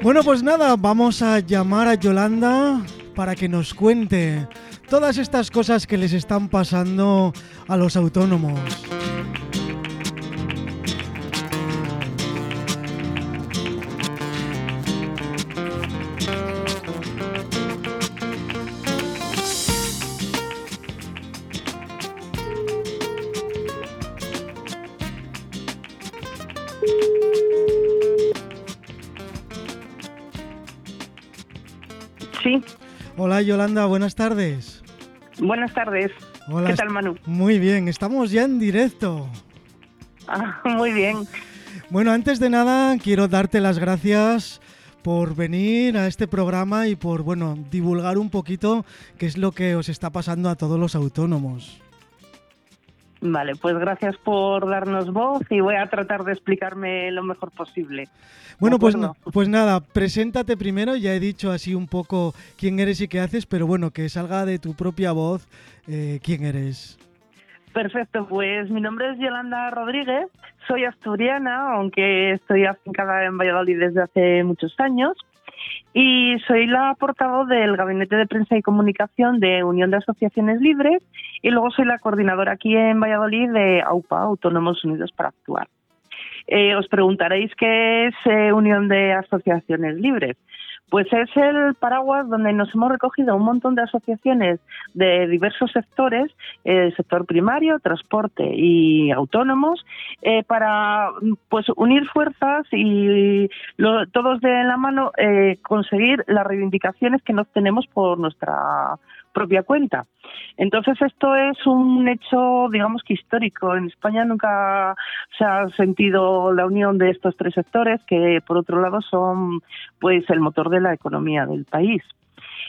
Bueno, pues nada, vamos a llamar a Yolanda para que nos cuente todas estas cosas que les están pasando a los autónomos. Hola Yolanda, buenas tardes. Buenas tardes. Hola. ¿Qué tal, Manu? Muy bien, estamos ya en directo. Ah, muy bien. Bueno, antes de nada quiero darte las gracias por venir a este programa y por, bueno, divulgar un poquito qué es lo que os está pasando a todos los autónomos. Vale, pues gracias por darnos voz y voy a tratar de explicarme lo mejor posible. Bueno, pues, pues nada, preséntate primero, ya he dicho así un poco quién eres y qué haces, pero bueno, que salga de tu propia voz eh, quién eres. Perfecto, pues mi nombre es Yolanda Rodríguez, soy asturiana, aunque estoy afincada en Valladolid desde hace muchos años, y soy la portavoz del Gabinete de Prensa y Comunicación de Unión de Asociaciones Libres, y luego soy la coordinadora aquí en Valladolid de AUPA, Autónomos Unidos para Actuar. Eh, os preguntaréis qué es eh, Unión de Asociaciones Libres. Pues es el paraguas donde nos hemos recogido un montón de asociaciones de diversos sectores, eh, sector primario, transporte y autónomos, eh, para pues unir fuerzas y lo- todos de la mano eh, conseguir las reivindicaciones que nos tenemos por nuestra propia cuenta. Entonces esto es un hecho, digamos que histórico. En España nunca se ha sentido la unión de estos tres sectores, que por otro lado son pues el motor de la economía del país.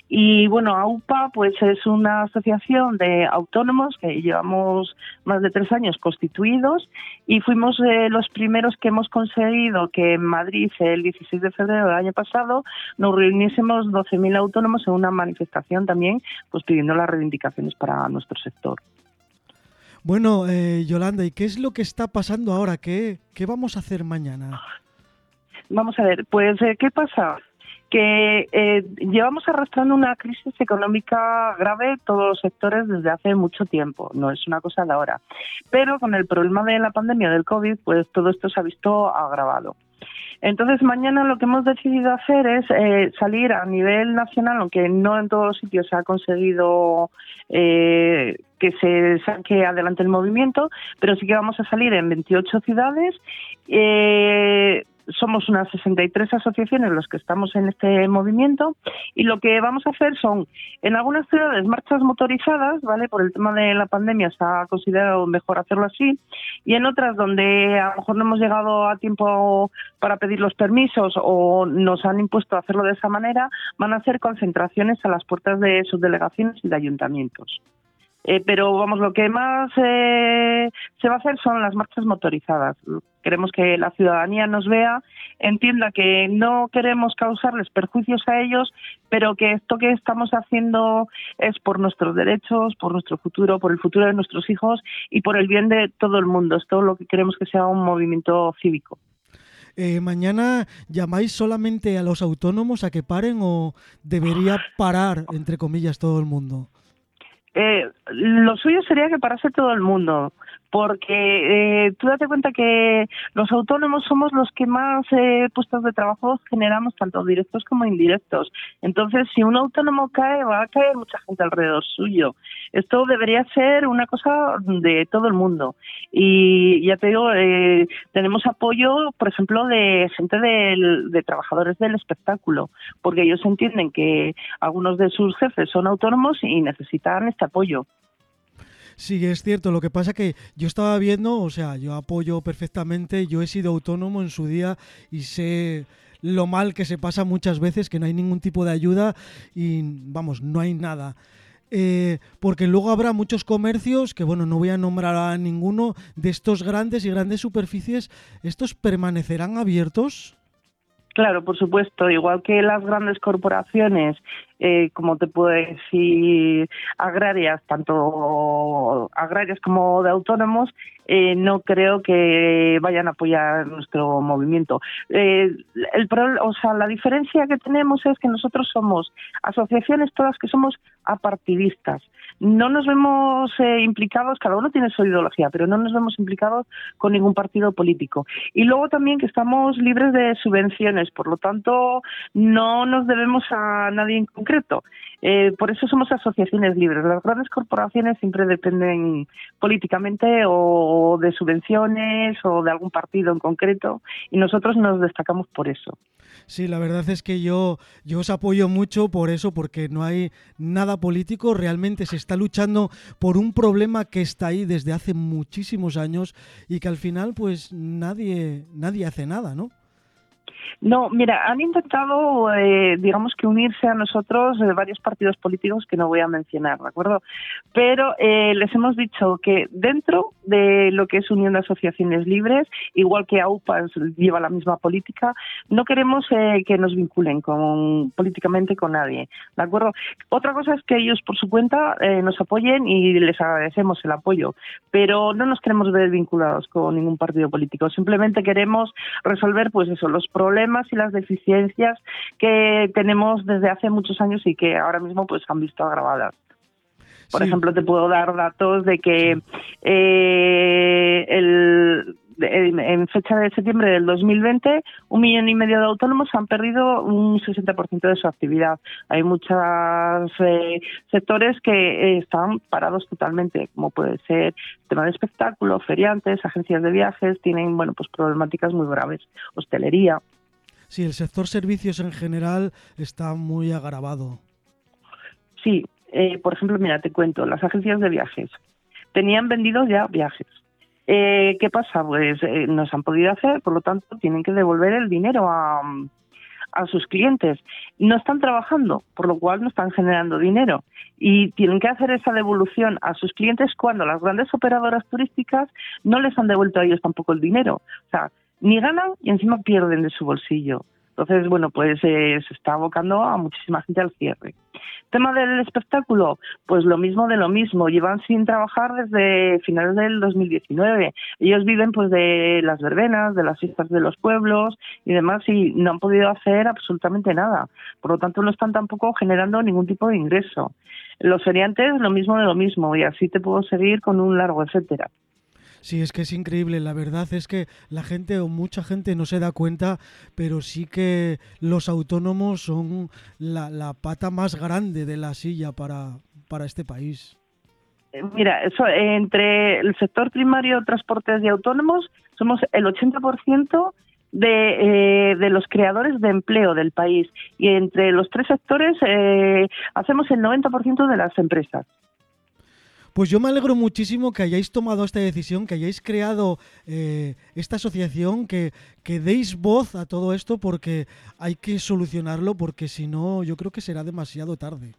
Y bueno, AUPA pues es una asociación de autónomos que llevamos más de tres años constituidos y fuimos eh, los primeros que hemos conseguido que en Madrid el 16 de febrero del año pasado nos reuniésemos 12.000 autónomos en una manifestación también pues pidiendo las reivindicaciones para nuestro sector. Bueno, eh, Yolanda, ¿y qué es lo que está pasando ahora? ¿Qué, qué vamos a hacer mañana? Vamos a ver, pues eh, ¿qué pasa? Que eh, llevamos arrastrando una crisis económica grave todos los sectores desde hace mucho tiempo, no es una cosa de ahora. Pero con el problema de la pandemia del COVID, pues todo esto se ha visto agravado. Entonces, mañana lo que hemos decidido hacer es eh, salir a nivel nacional, aunque no en todos los sitios se ha conseguido eh, que se saque adelante el movimiento, pero sí que vamos a salir en 28 ciudades. Eh, somos unas 63 asociaciones los que estamos en este movimiento y lo que vamos a hacer son en algunas ciudades marchas motorizadas, ¿vale? Por el tema de la pandemia se ha considerado mejor hacerlo así y en otras donde a lo mejor no hemos llegado a tiempo para pedir los permisos o nos han impuesto hacerlo de esa manera, van a ser concentraciones a las puertas de sus delegaciones y de ayuntamientos. Eh, pero vamos, lo que más eh, se va a hacer son las marchas motorizadas. Queremos que la ciudadanía nos vea, entienda que no queremos causarles perjuicios a ellos, pero que esto que estamos haciendo es por nuestros derechos, por nuestro futuro, por el futuro de nuestros hijos y por el bien de todo el mundo. Es todo lo que queremos que sea un movimiento cívico. Eh, ¿Mañana llamáis solamente a los autónomos a que paren o debería parar, entre comillas, todo el mundo? Eh, lo suyo sería que parase todo el mundo, porque eh, tú date cuenta que los autónomos somos los que más eh, puestos de trabajo generamos, tanto directos como indirectos. Entonces, si un autónomo cae, va a caer mucha gente alrededor suyo. Esto debería ser una cosa de todo el mundo. Y ya te digo, eh, tenemos apoyo, por ejemplo, de gente de trabajadores del espectáculo, porque ellos entienden que algunos de sus jefes son autónomos y necesitan este apoyo. Sí, es cierto. Lo que pasa que yo estaba viendo, o sea, yo apoyo perfectamente, yo he sido autónomo en su día y sé lo mal que se pasa muchas veces, que no hay ningún tipo de ayuda y, vamos, no hay nada. Eh, porque luego habrá muchos comercios, que bueno, no voy a nombrar a ninguno, de estos grandes y grandes superficies, ¿estos permanecerán abiertos? Claro, por supuesto, igual que las grandes corporaciones eh, como te puedo decir, agrarias, tanto agrarias como de autónomos, eh, no creo que vayan a apoyar nuestro movimiento. Eh, el, o sea, la diferencia que tenemos es que nosotros somos asociaciones todas que somos apartidistas. No nos vemos eh, implicados, cada uno tiene su ideología, pero no nos vemos implicados con ningún partido político. Y luego también que estamos libres de subvenciones, por lo tanto no nos debemos a nadie en concreto. Eh, por eso somos asociaciones libres. Las grandes corporaciones siempre dependen políticamente o de subvenciones o de algún partido en concreto y nosotros nos destacamos por eso. Sí, la verdad es que yo, yo os apoyo mucho por eso, porque no hay nada político, realmente se está luchando por un problema que está ahí desde hace muchísimos años y que al final pues nadie, nadie hace nada, ¿no? No, mira, han intentado, eh, digamos que unirse a nosotros eh, varios partidos políticos que no voy a mencionar, ¿de acuerdo? Pero eh, les hemos dicho que dentro de lo que es Unión de Asociaciones Libres, igual que AUPAS lleva la misma política, no queremos que nos vinculen con, políticamente con nadie, ¿de acuerdo? Otra cosa es que ellos por su cuenta nos apoyen y les agradecemos el apoyo, pero no nos queremos ver vinculados con ningún partido político, simplemente queremos resolver pues eso, los problemas problemas y las deficiencias que tenemos desde hace muchos años y que ahora mismo pues han visto agravadas. Por ejemplo, te puedo dar datos de que eh, el, en fecha de septiembre del 2020, un millón y medio de autónomos han perdido un 60% de su actividad. Hay muchos eh, sectores que eh, están parados totalmente, como puede ser tema de espectáculo, feriantes, agencias de viajes, tienen bueno pues problemáticas muy graves, hostelería. Sí, el sector servicios en general está muy agravado. Sí, eh, por ejemplo, mira, te cuento, las agencias de viajes tenían vendidos ya viajes. Eh, ¿Qué pasa? Pues eh, no se han podido hacer, por lo tanto tienen que devolver el dinero a, a sus clientes. No están trabajando, por lo cual no están generando dinero. Y tienen que hacer esa devolución a sus clientes cuando las grandes operadoras turísticas no les han devuelto a ellos tampoco el dinero. O sea, ni ganan y encima pierden de su bolsillo. Entonces, bueno, pues eh, se está abocando a muchísima gente al cierre. Tema del espectáculo, pues lo mismo de lo mismo. Llevan sin trabajar desde finales del 2019. Ellos viven pues de las verbenas, de las fiestas de los pueblos y demás y no han podido hacer absolutamente nada. Por lo tanto, no están tampoco generando ningún tipo de ingreso. Los feriantes, lo mismo de lo mismo y así te puedo seguir con un largo etcétera. Sí, es que es increíble. La verdad es que la gente o mucha gente no se da cuenta, pero sí que los autónomos son la, pata más grande de la silla para, para este país. Eh, mira, eso, entre el sector primario, transportes y autónomos, somos el 80% de, eh, de los creadores de empleo del país. Y entre los tres sectores eh, hacemos el 90% de las empresas. Pues yo me alegro muchísimo que hayáis tomado esta decisión, que hayáis creado eh, esta asociación, que, que deis voz a todo esto porque hay que solucionarlo porque si no yo creo que será demasiado tarde.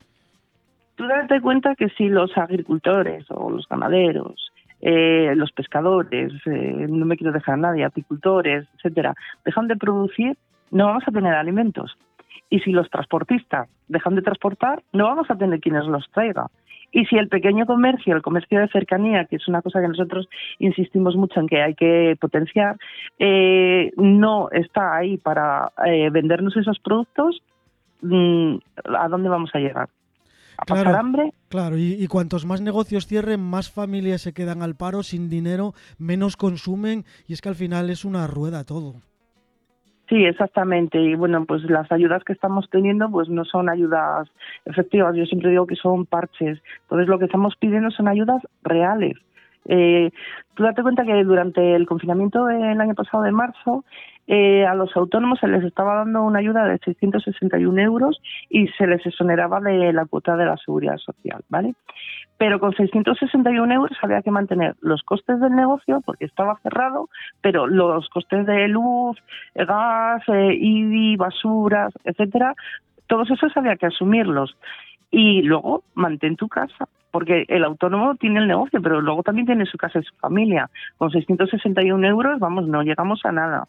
Tú date cuenta que si los agricultores o los ganaderos, eh, los pescadores, eh, no me quiero dejar a nadie, apicultores, etcétera, dejan de producir, no vamos a tener alimentos. Y si los transportistas dejan de transportar, no vamos a tener quienes los traiga. Y si el pequeño comercio, el comercio de cercanía, que es una cosa que nosotros insistimos mucho en que hay que potenciar, eh, no está ahí para eh, vendernos esos productos, mm, ¿a dónde vamos a llegar? ¿A pasar hambre? Claro, y, y, cuantos más negocios cierren, más familias se quedan al paro sin dinero, menos consumen, y es que al final es una rueda todo. Sí, exactamente. Y bueno, pues las ayudas que estamos teniendo pues no son ayudas efectivas. Yo siempre digo que son parches. Entonces lo que estamos pidiendo son ayudas reales. Eh, tú date cuenta que durante el confinamiento del año pasado de marzo eh, a los autónomos se les estaba dando una ayuda de 661 euros y se les exoneraba de la cuota de la seguridad social, ¿vale? pero con 661 euros había que mantener los costes del negocio porque estaba cerrado, pero los costes de luz, gas, eh, basuras, etcétera, todos esos había que asumirlos. Y luego mantén tu casa porque el autónomo tiene el negocio, pero luego también tiene su casa y su familia. Con 661 euros, vamos, no llegamos a nada.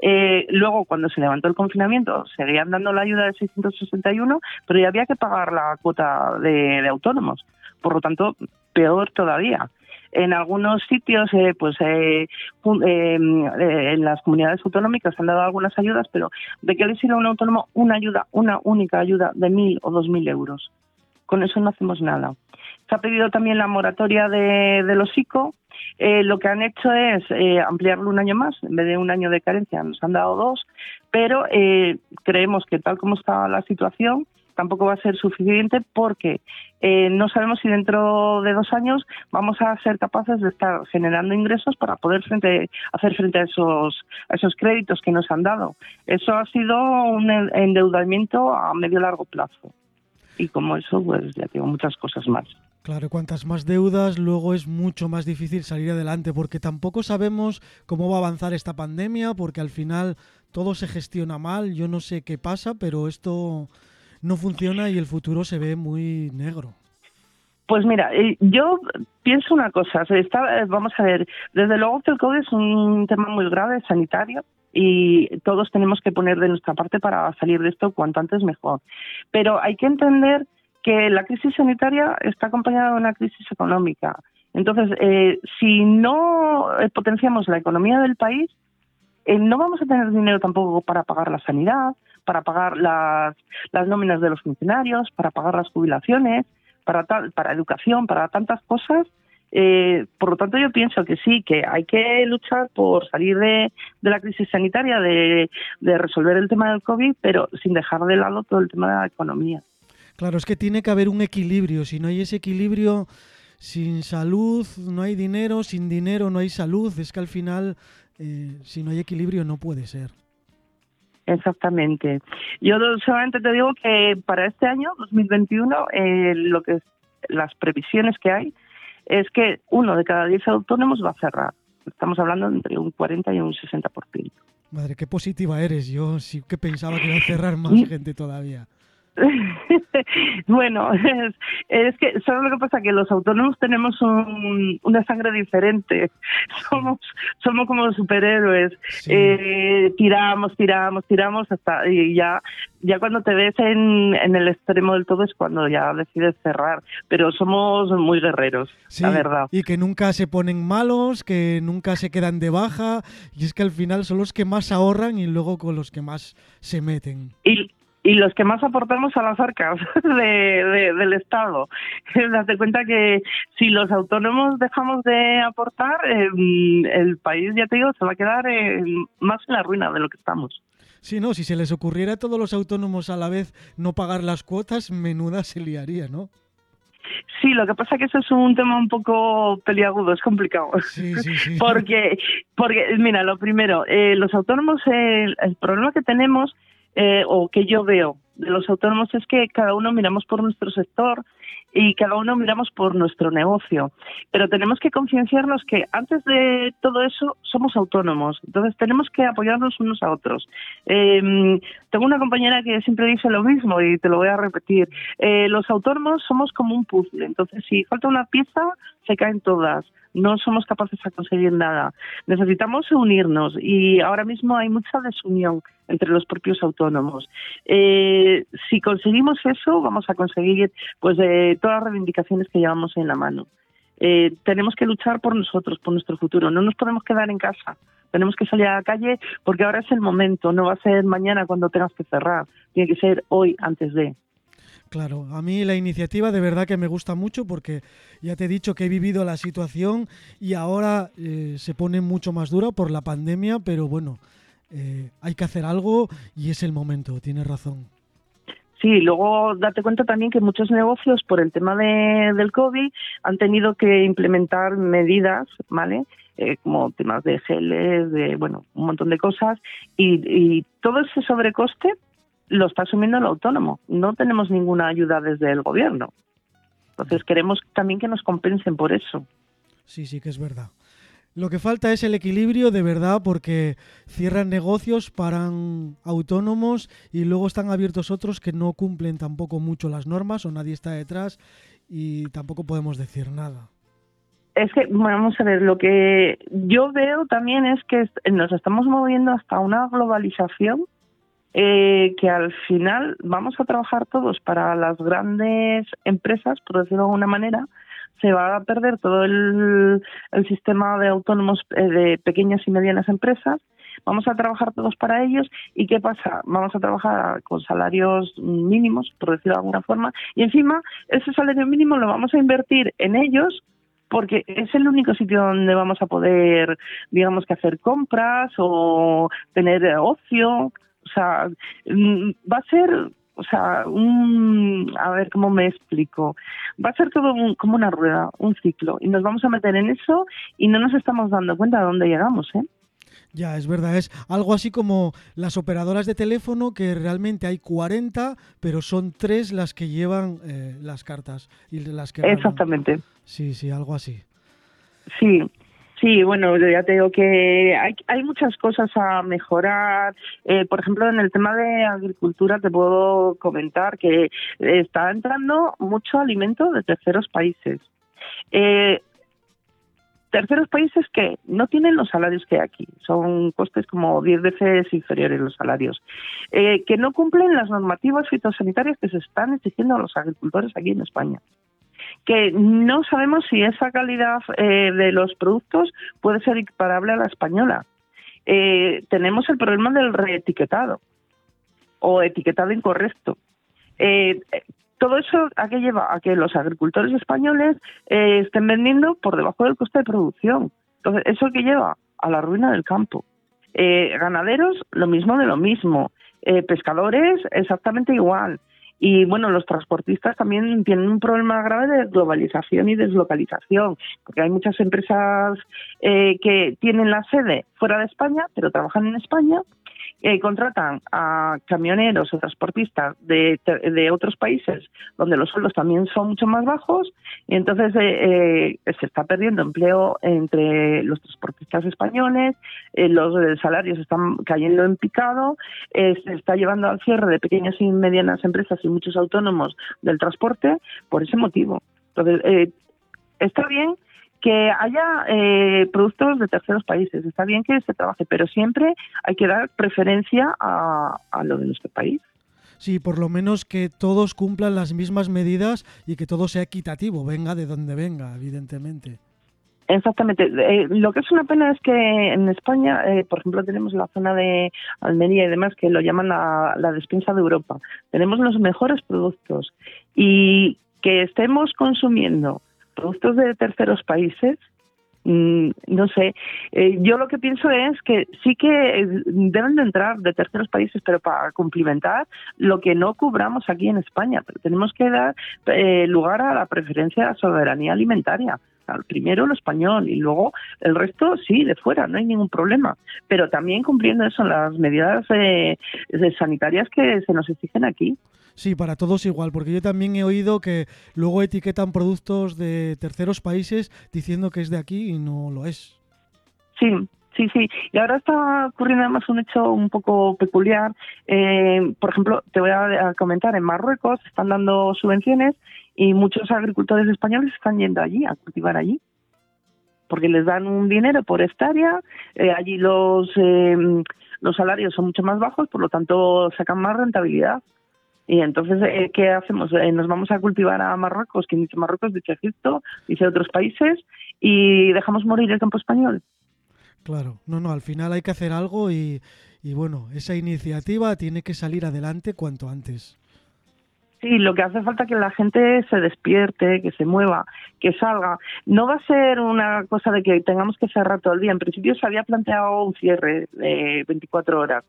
Eh, luego, cuando se levantó el confinamiento, seguían dando la ayuda de 661, pero ya había que pagar la cuota de, autónomos. Por lo tanto, peor todavía. En algunos sitios, eh, pues eh, en las comunidades autonómicas han dado algunas ayudas, pero ¿de qué le sirve a un autónomo una ayuda, una única ayuda de mil o dos mil euros? Con eso no hacemos nada. Se ha pedido también la moratoria de, los ICO. Eh, lo que han hecho es eh, ampliarlo un año más, en vez de un año de carencia, nos han dado dos, pero eh, creemos que tal como está la situación, tampoco va a ser suficiente porque no sabemos si dentro de dos años vamos a ser capaces de estar generando ingresos para poder frente, hacer frente a esos, a esos créditos que nos han dado. Eso ha sido un endeudamiento a medio largo plazo. Y como eso, pues ya tengo muchas cosas más. Claro, cuantas más deudas, luego es mucho más difícil salir adelante, porque tampoco sabemos cómo va a avanzar esta pandemia, porque al final todo se gestiona mal, yo no sé qué pasa, pero esto no funciona y el futuro se ve muy negro. Pues mira, eh, yo pienso una cosa, está, vamos a ver, desde luego que el COVID es un tema muy grave, sanitario, y todos tenemos que poner de nuestra parte para salir de esto cuanto antes mejor. Pero hay que entender que la crisis sanitaria está acompañada de una crisis económica. Entonces, eh, si no eh, potenciamos la economía del país, eh, no vamos a tener dinero tampoco para pagar la sanidad, para pagar las, las nóminas de los funcionarios, para pagar las jubilaciones, para, para educación, para tantas cosas. Por lo tanto, yo pienso que sí, que hay que luchar por salir de, de la crisis sanitaria, de, de resolver el tema del COVID, pero sin dejar de lado todo el tema de la economía. Claro, es que tiene que haber un equilibrio. Si no hay ese equilibrio, sin salud no hay dinero, sin dinero no hay salud. Es que al final, eh, si no hay equilibrio, no puede ser. Exactamente. Yo solamente te digo que para este año, 2021, eh, lo que las previsiones que hay es que uno de cada diez autónomos va a cerrar. Estamos hablando entre un 40 y un 60%. Madre, qué positiva eres. Yo sí que pensaba que iba a cerrar más gente todavía. bueno, es, que, ¿sabes lo que pasa? Que los autónomos tenemos una sangre diferente. Somos, somos como superhéroes. Eh, tiramos, tiramos, tiramos hasta. Y ya, ya cuando te ves en, en el extremo del todo es cuando ya decides cerrar. Pero somos muy guerreros, la verdad. Y que nunca se ponen malos, que nunca se quedan de baja. Y es que al final son los que más ahorran y luego con los que más se meten. Y, y los que más aportamos a las arcas de, del Estado. Date cuenta que si los autónomos dejamos de aportar, em, el país, ya te digo, se va a quedar más en la ruina de lo que estamos. Sí, no, si se les ocurriera a todos los autónomos a la vez no pagar las cuotas, menuda se liaría, ¿no? Sí, lo que pasa es que eso es un tema un poco peliagudo, es complicado. Sí, sí, sí. porque, porque, mira, lo primero, eh, los autónomos, el problema que tenemos eh, o que yo veo de los autónomos es que cada uno miramos por nuestro sector y cada uno miramos por nuestro negocio. Pero tenemos que concienciarnos que antes de todo eso somos autónomos, entonces tenemos que apoyarnos unos a otros. Eh, tengo una compañera que siempre dice lo mismo y te lo voy a repetir. Eh, los autónomos somos como un puzzle, entonces si falta una pieza, se caen todas no somos capaces de conseguir nada. Necesitamos unirnos y ahora mismo hay mucha desunión entre los propios autónomos. Eh, si conseguimos eso, vamos a conseguir pues eh, todas las reivindicaciones que llevamos en la mano. Eh, tenemos que luchar por nosotros, por nuestro futuro. No nos podemos quedar en casa. Tenemos que salir a la calle porque ahora es el momento. No va a ser mañana cuando tengas que cerrar. Tiene que ser hoy antes de. Claro, a mí la iniciativa de verdad que me gusta mucho porque ya te he dicho que he vivido la situación y ahora eh, se pone mucho más dura por la pandemia, pero bueno, eh, hay que hacer algo y es el momento, tienes razón. Sí, luego date cuenta también que muchos negocios por el tema de, del COVID han tenido que implementar medidas, ¿vale? Eh, como temas de geles, de, bueno, un montón de cosas y, y todo ese sobrecoste lo está asumiendo el autónomo. No tenemos ninguna ayuda desde el gobierno. Entonces queremos también que nos compensen por eso. Sí, sí que es verdad. Lo que falta es el equilibrio de verdad porque cierran negocios, paran autónomos y luego están abiertos otros que no cumplen tampoco mucho las normas o nadie está detrás y tampoco podemos decir nada. Es que, vamos a ver, lo que yo veo también es que nos estamos moviendo hasta una globalización eh, que al final vamos a trabajar todos para las grandes empresas, por decirlo de alguna manera, se va a perder todo el, sistema de autónomos eh, de pequeñas y medianas empresas. Vamos a trabajar todos para ellos y ¿qué pasa? Vamos a trabajar con salarios mínimos, por decirlo de alguna forma, y encima ese salario mínimo lo vamos a invertir en ellos porque es el único sitio donde vamos a poder, digamos que hacer compras o tener ocio. O sea, mm, va a ser o sea, un, a ver cómo me explico. Va a ser todo como una rueda, un ciclo, y nos vamos a meter en eso y no nos estamos dando cuenta de dónde llegamos, ¿eh? Ya, es verdad, es algo así como las operadoras de teléfono, que realmente hay 40, pero son tres las que llevan eh, las cartas y las que... Exactamente. Sí, sí, algo así. Sí, Sí, bueno, ya te digo que hay, hay muchas cosas a mejorar. Eh, por ejemplo, en el tema de agricultura te puedo comentar que está entrando mucho alimento de terceros países. Eh, terceros países que no tienen los salarios que hay aquí, son costes como 10 veces inferiores los salarios, eh, que no cumplen las normativas fitosanitarias que se están exigiendo a los agricultores aquí en España que no sabemos si esa calidad eh, de los productos puede ser equiparable a la española. Eh, tenemos el problema del reetiquetado o etiquetado incorrecto. Eh, todo eso a qué lleva a que los agricultores españoles estén vendiendo por debajo del coste de producción. Entonces, eso que lleva a la ruina del campo. ganaderos, lo mismo de lo mismo. pescadores, exactamente igual. Y bueno, los transportistas también tienen un problema grave de globalización y deslocalización, porque hay muchas empresas eh, que tienen la sede fuera de España, pero trabajan en España eh, contratan a camioneros o transportistas de, de, otros países donde los sueldos también son mucho más bajos y entonces eh, eh, se está perdiendo empleo entre los transportistas españoles, los salarios están cayendo en picado, se está llevando al cierre de pequeñas y medianas empresas y muchos autónomos del transporte por ese motivo. Entonces, está bien que haya eh, productos de terceros países. Está bien que se trabaje, pero siempre hay que dar preferencia a, lo de nuestro país. Sí, por lo menos que todos cumplan las mismas medidas y que todo sea equitativo, venga de donde venga, evidentemente. Exactamente. Eh, lo que es una pena es que en España, eh, por ejemplo, tenemos la zona de Almería y demás que lo llaman la, la despensa de Europa. Tenemos los mejores productos y que estemos consumiendo productos de terceros países, mm, no sé, eh, yo lo que pienso es que sí que deben de entrar de terceros países, pero para cumplimentar lo que no cubramos aquí en España. Pero tenemos que dar eh, lugar a la preferencia de la soberanía alimentaria. Primero lo español y luego el resto sí, de fuera, no hay ningún problema. Pero también cumpliendo eso las medidas eh, sanitarias que se nos exigen aquí. Sí, para todos igual, porque yo también he oído que luego etiquetan productos de terceros países diciendo que es de aquí y no lo es. Sí, Sí, sí. Y ahora está ocurriendo además un hecho un poco peculiar. Eh, por ejemplo, te voy a, comentar, en Marruecos están dando subvenciones y muchos agricultores españoles están yendo allí a cultivar allí. Porque les dan un dinero por hectárea, eh, allí los, eh, los salarios son mucho más bajos, por lo tanto sacan más rentabilidad. Y entonces, eh, ¿qué hacemos? Eh, nos vamos a cultivar a Marruecos, quien dice Marruecos, dice Egipto, dice otros países, y dejamos morir el campo español. Claro, no, no, al final hay que hacer algo y, y bueno, esa iniciativa tiene que salir adelante cuanto antes. Sí, lo que hace falta es que la gente se despierte, que se mueva, que salga. No va a ser una cosa de que tengamos que cerrar todo el día. En principio se había planteado un cierre de 24 horas,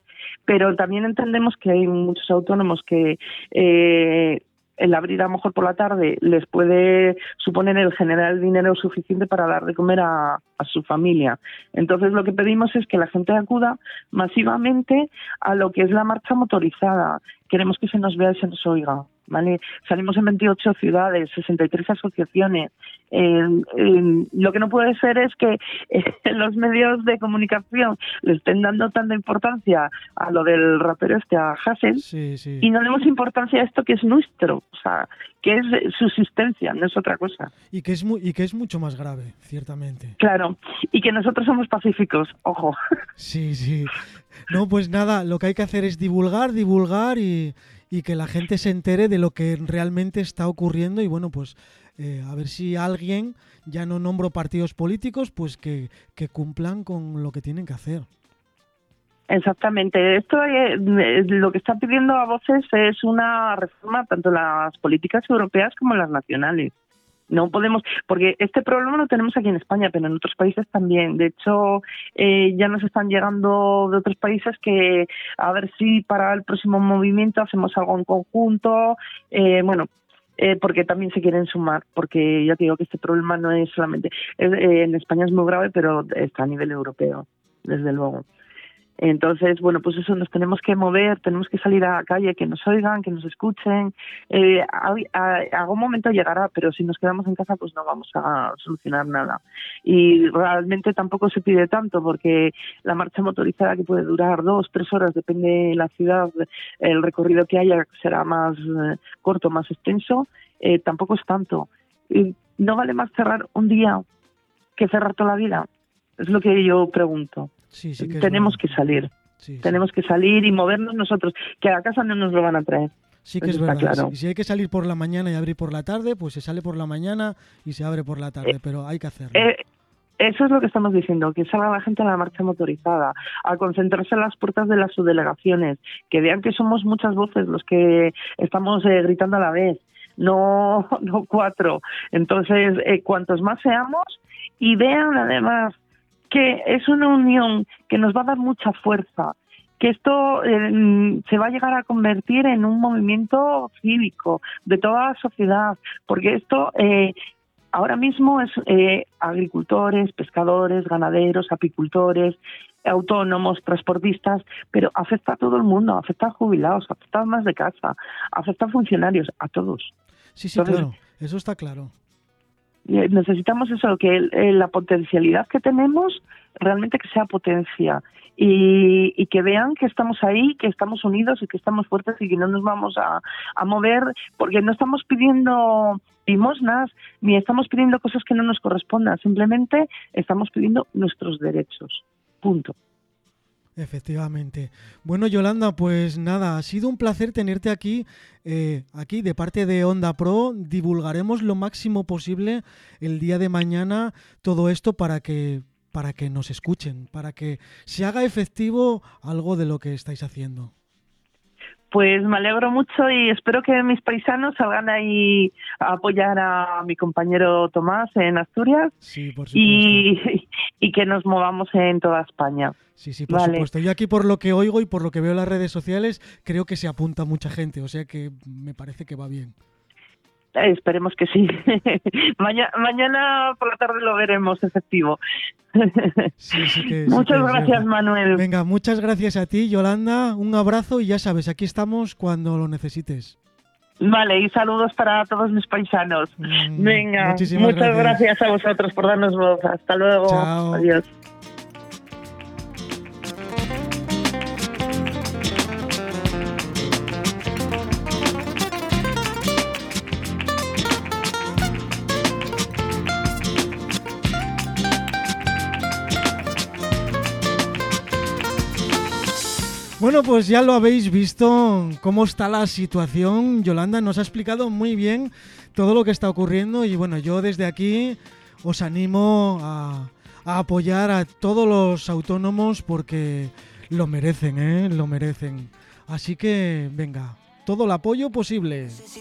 pero también entendemos que hay muchos autónomos que eh, el abrir a lo mejor por la tarde les puede suponer el generar el dinero suficiente para dar de comer a, a, su familia. Entonces lo que pedimos es que la gente acuda masivamente a lo que es la marcha motorizada. Queremos que se nos vea y se nos oiga. ¿Vale? Salimos en 28 ciudades, 63 asociaciones. lo que no puede ser es que eh, los medios de comunicación le estén dando tanta importancia a lo del rapero este, a Hassel, y no demos importancia a esto que es nuestro, o sea, que es subsistencia, no es otra cosa. Y que es, y que es mucho más grave, ciertamente. Claro, y que nosotros somos pacíficos, ojo. Sí, sí. No, pues nada, lo que hay que hacer es divulgar, divulgar y y que la gente se entere de lo que realmente está ocurriendo y bueno, pues eh, a ver si alguien, ya no nombro partidos políticos, pues que, cumplan con lo que tienen que hacer. Exactamente. Esto eh, lo que está pidiendo a voces es una reforma tanto las políticas europeas como las nacionales. No podemos, porque este problema lo tenemos aquí en España, pero en otros países también. De hecho, eh, ya nos están llegando de otros países que a ver si para el próximo movimiento hacemos algo en conjunto. Eh, bueno, eh, porque también se quieren sumar, porque ya te digo que este problema no es solamente, en España es muy grave, pero está a nivel europeo, desde luego. Entonces, bueno, pues eso nos tenemos que mover, tenemos que salir a la calle, que nos oigan, que nos escuchen. Eh, a, algún momento llegará, pero si nos quedamos en casa, pues no vamos a solucionar nada. Y realmente tampoco se pide tanto, porque la marcha motorizada que puede durar dos, tres horas, depende de la ciudad, el recorrido que haya será más eh, corto, más extenso, eh, tampoco es tanto. No vale más cerrar un día que cerrar toda la vida. Es lo que yo pregunto tenemos que salir. tenemos que salir y movernos nosotros, que a la casa no nos lo van a traer. Sí que es verdad. Claro. Si, hay que salir por la mañana y abrir por la tarde, pues se sale por la mañana y se abre por la tarde, eh, pero hay que hacerlo. Eh, eso es lo que estamos diciendo, que salga la gente a la marcha motorizada, a concentrarse en las puertas de las subdelegaciones, que vean que somos muchas voces los que estamos eh, gritando a la vez, no, no cuatro. Entonces, cuantos más seamos y vean además que es una unión que nos va a dar mucha fuerza, que esto eh, se va a llegar a convertir en un movimiento cívico de toda la sociedad, porque esto eh, ahora mismo es eh, agricultores, pescadores, ganaderos, apicultores, autónomos, transportistas, pero afecta a todo el mundo, afecta a jubilados, afecta a más de casa, afecta a funcionarios, a todos. Sí, sí, claro, eso está claro. Eh, necesitamos eso, que la potencialidad que tenemos realmente que sea potencia y, que vean que estamos ahí, que estamos unidos y que estamos fuertes y que no nos vamos a, a mover porque no estamos pidiendo limosnas ni estamos pidiendo cosas que no nos correspondan, simplemente estamos pidiendo nuestros derechos. Punto. Efectivamente. Bueno, Yolanda, pues nada, ha sido un placer tenerte aquí. Eh, aquí, de parte de Onda Pro, divulgaremos lo máximo posible el día de mañana todo esto para que para que nos escuchen, para que se haga efectivo algo de lo que estáis haciendo. Pues me alegro mucho y espero que mis paisanos salgan ahí a apoyar a mi compañero Tomás en Asturias y, y, que nos movamos en toda España. Sí, sí, por supuesto. Yo aquí por lo que oigo y por lo que veo en las redes sociales creo que se apunta mucha gente, o sea que me parece que va bien. Esperemos que sí. mañana, por la tarde lo veremos efectivo. muchas gracias, Manuel. Venga, muchas gracias a ti, Yolanda. Un abrazo y ya sabes, aquí estamos cuando lo necesites. Vale, y saludos para todos mis paisanos. Mm, Venga, muchas gracias. a vosotros por darnos voz. Hasta luego. Adiós. Pues ya lo habéis visto cómo está la situación. Yolanda nos ha explicado muy bien todo lo que está ocurriendo y bueno, yo desde aquí os animo a, apoyar a todos los autónomos porque lo merecen, ¿eh? Lo merecen. Así que venga, todo el apoyo posible.